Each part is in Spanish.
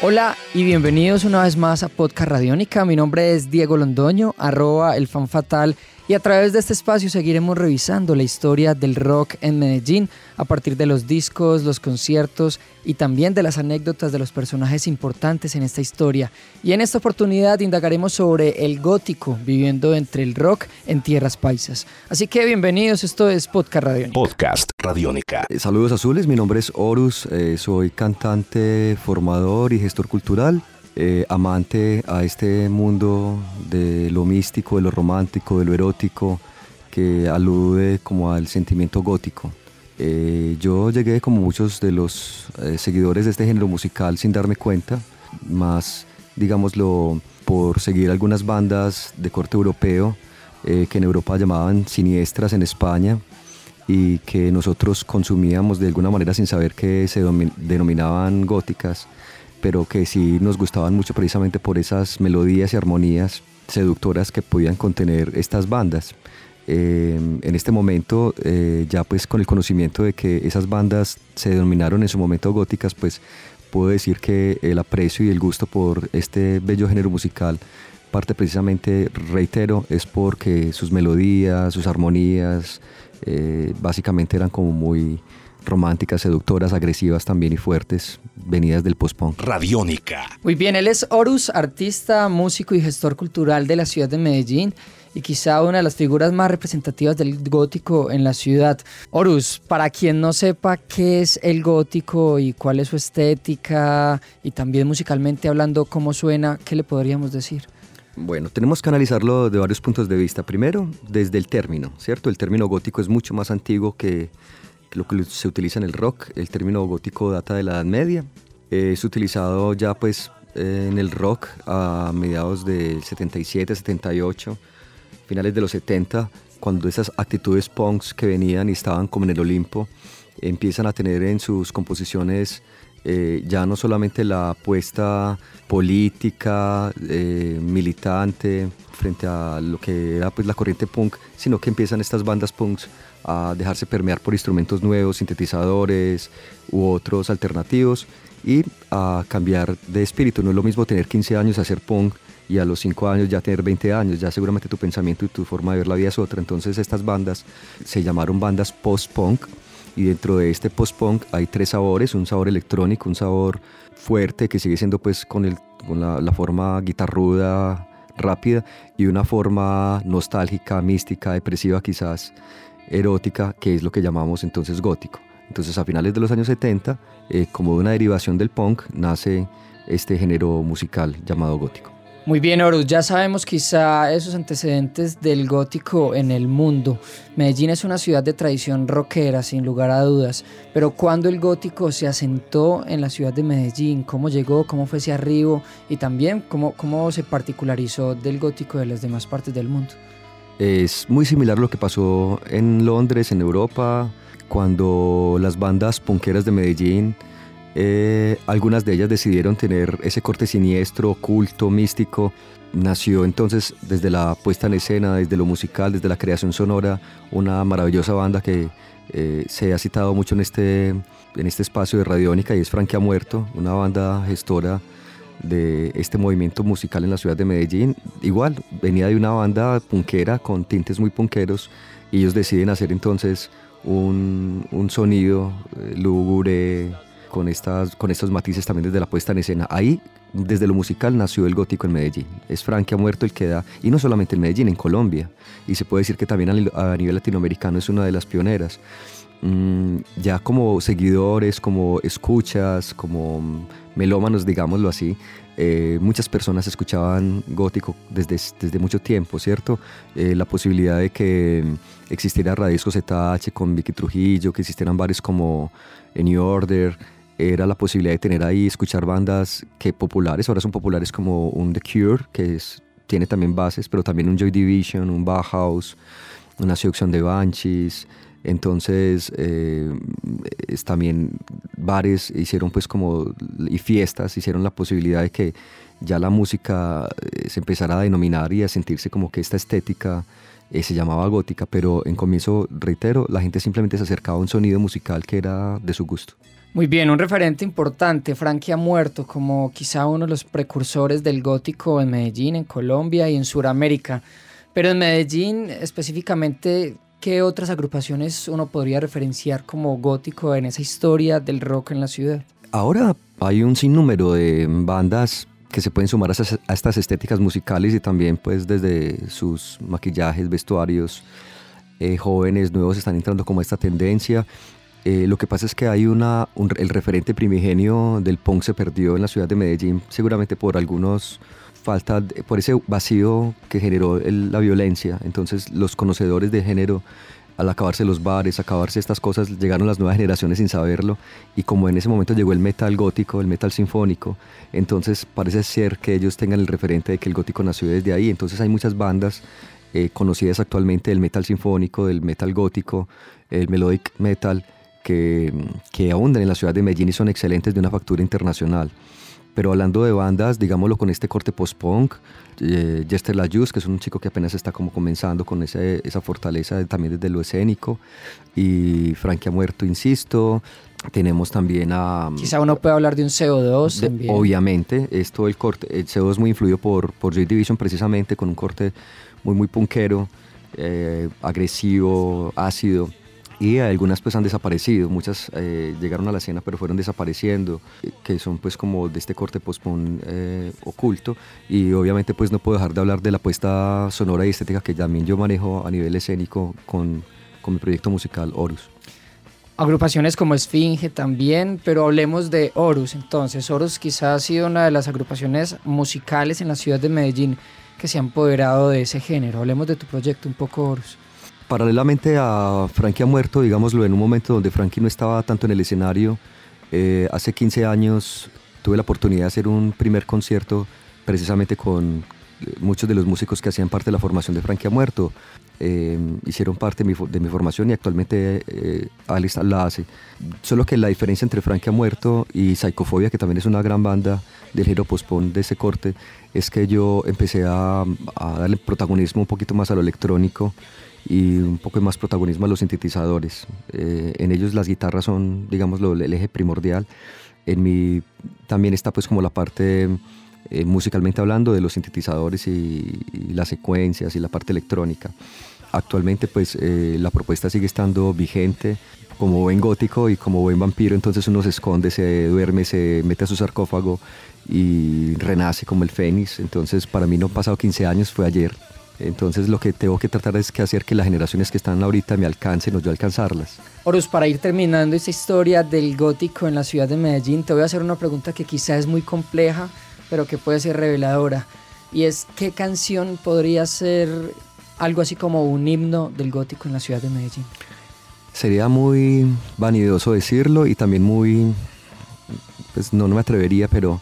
Hola y bienvenidos una vez más a Podcast Radiónica. Mi nombre es Diego Londoño, arroba el fan fatal y a través de este espacio seguiremos revisando la historia del rock en Medellín a partir de los discos, los conciertos y también de las anécdotas de los personajes importantes en esta historia. Y en esta oportunidad indagaremos sobre el gótico viviendo entre el rock en tierras paisas. Así que bienvenidos, esto es Podcast Radiónica. Podcast Radiónica. Eh, Saludos azules, mi nombre es Horus, eh, soy cantante, formador y gestor cultural. eh, amante a este mundo de lo místico, de lo romántico, de lo erótico, que alude como al sentimiento gótico. Eh, yo llegué como muchos de los eh, seguidores de este género musical sin darme cuenta, más digámoslo por seguir algunas bandas de corte europeo que en Europa llamaban siniestras en España y que nosotros consumíamos de alguna manera sin saber que se denominaban góticas pero que sí nos gustaban mucho precisamente por esas melodías y armonías seductoras que podían contener estas bandas. Eh, en este momento, eh, ya pues con el conocimiento de que esas bandas se denominaron en su momento góticas, pues puedo decir que el aprecio y el gusto por este bello género musical parte precisamente, reitero, es porque sus melodías, sus armonías, eh, básicamente eran como muy románticas, seductoras, agresivas también y fuertes, venidas del post-punk. Radiónica. Muy bien, él es Horus, artista, músico y gestor cultural de la ciudad de Medellín y quizá una de las figuras más representativas del gótico en la ciudad. Horus, para quien no sepa qué es el gótico y cuál es su estética y también musicalmente hablando cómo suena, ¿qué le podríamos decir? Bueno, tenemos que analizarlo de varios puntos de vista. Primero, desde el término, ¿cierto? El término gótico es mucho más antiguo que, que lo que se utiliza en el rock. El término gótico data de la Edad Media. Eh, es utilizado ya pues eh, en el rock a mediados del 77, 78, finales de los 70, cuando esas actitudes punks que venían y estaban como en el Olimpo, empiezan a tener en sus composiciones eh, ya no solamente la apuesta política, eh, militante, frente a lo que era pues, la corriente punk, sino que empiezan estas bandas punks a dejarse permear por instrumentos nuevos, sintetizadores u otros alternativos y a cambiar de espíritu. No es lo mismo tener 15 años y hacer punk y a los 5 años ya tener 20 años, ya seguramente tu pensamiento y tu forma de ver la vida es otra. Entonces estas bandas se llamaron bandas post-punk y dentro de este post-punk hay tres sabores, un sabor electrónico, un sabor fuerte que sigue siendo pues con, la, la forma guitarruda, rápida y una forma nostálgica, mística, depresiva quizás, erótica, que es lo que llamamos entonces gótico. Entonces a finales de los años 70, eh, como una derivación del punk, nace este género musical llamado gótico. Muy bien, Horus, ya sabemos quizá esos antecedentes del gótico en el mundo. Medellín es una ciudad de tradición rockera, sin lugar a dudas, pero ¿cuándo el gótico se asentó en la ciudad de Medellín? ¿Cómo llegó? ¿Cómo fue ese arribo? Y también, ¿cómo, cómo se particularizó del gótico de las demás partes del mundo? Es muy similar lo que pasó en Londres, en Europa, cuando las bandas punqueras de Medellín, eh, algunas de ellas decidieron tener ese corte siniestro, oculto, místico. Nació entonces desde la puesta en escena, desde lo musical, desde la creación sonora, una maravillosa banda que eh, se ha citado mucho en este, en este espacio de Radiónica y es Frankie ha Muerto, una banda gestora de este movimiento musical en la ciudad de Medellín. Igual, venía de una banda punkera con tintes muy punkeros y ellos deciden hacer entonces un, un sonido eh, lúgubre con, estas, con estos matices también desde la puesta en escena. Ahí, desde lo musical, nació el gótico en Medellín. Es Frankie ha muerto el que da, y no solamente en Medellín, en Colombia. Y se puede decir que también a, nivel latinoamericano es una de las pioneras. Mm, ya como seguidores, como escuchas, como melómanos, digámoslo así, eh, muchas personas escuchaban gótico desde, desde mucho tiempo, ¿cierto? Eh, la posibilidad de que existiera Radisco ZH con Vicky Trujillo, que existieran bares como New Order, era la posibilidad de tener ahí, escuchar bandas que populares, ahora son populares como un The Cure, que es, tiene también bases, pero también un Joy Division, un Bauhaus, una seducción de Banshees, entonces eh, es también bares hicieron pues como y fiestas hicieron la posibilidad de que ya la música eh, se empezara a denominar y a sentirse como que esta estética eh, se llamaba gótica, pero en comienzo, reitero, la gente simplemente se acercaba a un sonido musical que era de su gusto. Muy bien, un referente importante, Frankie ha muerto como quizá uno de los precursores del gótico en Medellín, en Colombia y en Sudamérica. Pero en Medellín específicamente, ¿qué otras agrupaciones uno podría referenciar como gótico en esa historia del rock en la ciudad? Ahora hay un sinnúmero de bandas que se pueden sumar a, estas estéticas musicales y también pues desde sus maquillajes, vestuarios, eh, jóvenes nuevos están entrando como esta tendencia. Eh, lo que pasa es que hay una, el referente primigenio del punk se perdió en la ciudad de Medellín, seguramente por algunos falta, por ese vacío que generó la violencia. Entonces los conocedores de género al acabarse los bares, acabarse estas cosas, llegaron las nuevas generaciones sin saberlo y como en ese momento llegó el metal gótico, el metal sinfónico, entonces parece ser que ellos tengan el referente de que el gótico nació desde ahí, entonces hay muchas bandas eh, conocidas actualmente del metal sinfónico, del metal gótico, el melodic metal, que, que abundan en la ciudad de Medellín y son excelentes de una factura internacional. Pero hablando de bandas, digámoslo con este corte post-punk, eh, Jester Lajus, que es un chico que apenas está como comenzando con ese, esa fortaleza también desde lo escénico, y Frankie ha muerto, insisto. Tenemos también a... Quizá uno puede hablar de un CO2 también. Obviamente, esto el corte, el CO2 muy influido por, por Joy Division precisamente, con un corte muy, muy punkero, eh, agresivo, ácido y algunas pues han desaparecido, muchas eh, llegaron a la escena pero fueron desapareciendo, eh, que son pues como de este corte pospon eh, oculto y obviamente pues no puedo dejar de hablar de la puesta sonora y estética que también yo manejo a nivel escénico con, con mi proyecto musical Horus. Agrupaciones como Esfinge también, pero hablemos de Horus entonces. Horus quizás ha sido una de las agrupaciones musicales en la ciudad de Medellín que se han apoderado de ese género. Hablemos de tu proyecto un poco Horus. Paralelamente a Frankie ha muerto, digámoslo, en un momento donde Frankie no estaba tanto en el escenario, eh, hace 15 años tuve la oportunidad de hacer un primer concierto precisamente con eh, muchos de los músicos que hacían parte de la formación de Frankie ha muerto. Eh, hicieron parte de mi, de mi, formación y actualmente eh, la hace. Solo que la diferencia entre Frankie ha muerto y Psychofobia, que también es una gran banda del género post-punk de ese corte, es que yo empecé a, a darle protagonismo un poquito más a lo electrónico y un poco más protagonismo a los sintetizadores. Eh, en ellos las guitarras son, digamos, el eje primordial. En mi también está pues como la parte eh, musicalmente hablando de los sintetizadores y, las secuencias y la parte electrónica. Actualmente pues eh, la propuesta sigue estando vigente. Como buen gótico y como buen vampiro, entonces uno se esconde, se duerme, se mete a su sarcófago y renace como el fénix. Entonces para mí no han pasado 15 años, fue ayer. Entonces lo que tengo que tratar es que hacer que las generaciones que están ahorita me alcancen o yo alcanzarlas. Horus, para ir terminando esta historia del gótico en la ciudad de Medellín, te voy a hacer una pregunta que quizá es muy compleja, pero que puede ser reveladora. Y es, ¿qué canción podría ser algo así como un himno del gótico en la ciudad de Medellín? Sería muy vanidoso decirlo y también muy, pues no, no me atrevería, pero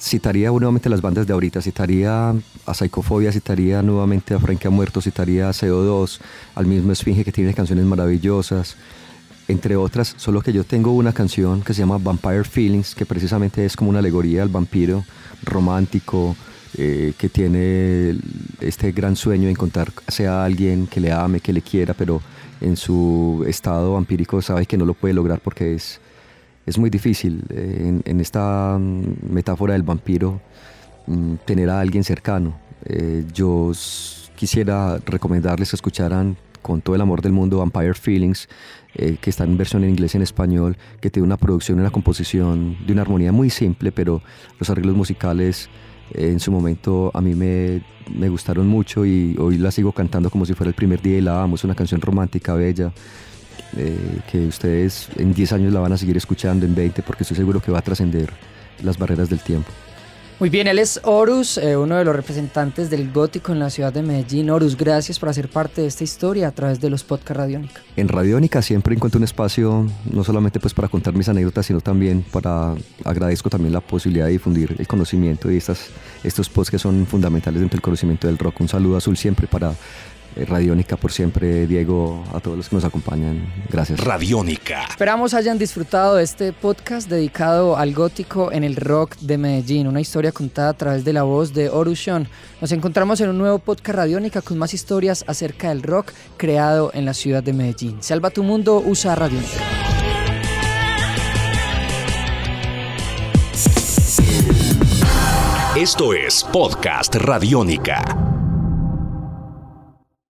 citaría nuevamente las bandas de ahorita, citaría a Psychofobia, citaría nuevamente a Frankie ha muerto, citaría a CO2, al mismo Esfinge que tiene canciones maravillosas, entre otras, solo que yo tengo una canción que se llama Vampire Feelings, que precisamente es como una alegoría al vampiro romántico, eh, que tiene este gran sueño de encontrarse a alguien que le ame, que le quiera, pero en su estado vampírico sabe que no lo puede lograr porque es es muy difícil eh, en, esta mm, metáfora del vampiro mm, tener a alguien cercano. Eh, yo quisiera recomendarles que escucharan con todo el amor del mundo Vampire Feelings, eh, que está en versión en inglés y en español, que tiene una producción y una composición de una armonía muy simple, pero los arreglos musicales en su momento a mí me, me, gustaron mucho y hoy la sigo cantando como si fuera el primer día y la amo. Es una canción romántica, bella, eh, que ustedes en 10 años la van a seguir escuchando, en 20, porque estoy seguro que va a trascender las barreras del tiempo. Muy bien, él es Horus, eh, uno de los representantes del gótico en la ciudad de Medellín. Horus, gracias por hacer parte de esta historia a través de los podcasts Radiónica. En Radiónica siempre encuentro un espacio, no solamente pues para contar mis anécdotas, sino también para, agradezco también la posibilidad de difundir el conocimiento y estas, estos posts que son fundamentales dentro del conocimiento del rock. Un saludo azul siempre para Radiónica por siempre, Diego, a todos los que nos acompañan. Gracias. Radiónica. Esperamos hayan disfrutado de este podcast dedicado al gótico en el rock de Medellín, una historia contada a través de la voz de Orushon. Nos encontramos en un nuevo podcast Radiónica con más historias acerca del rock creado en la ciudad de Medellín. Salva tu mundo, usa Radiónica. Esto es Podcast Radiónica.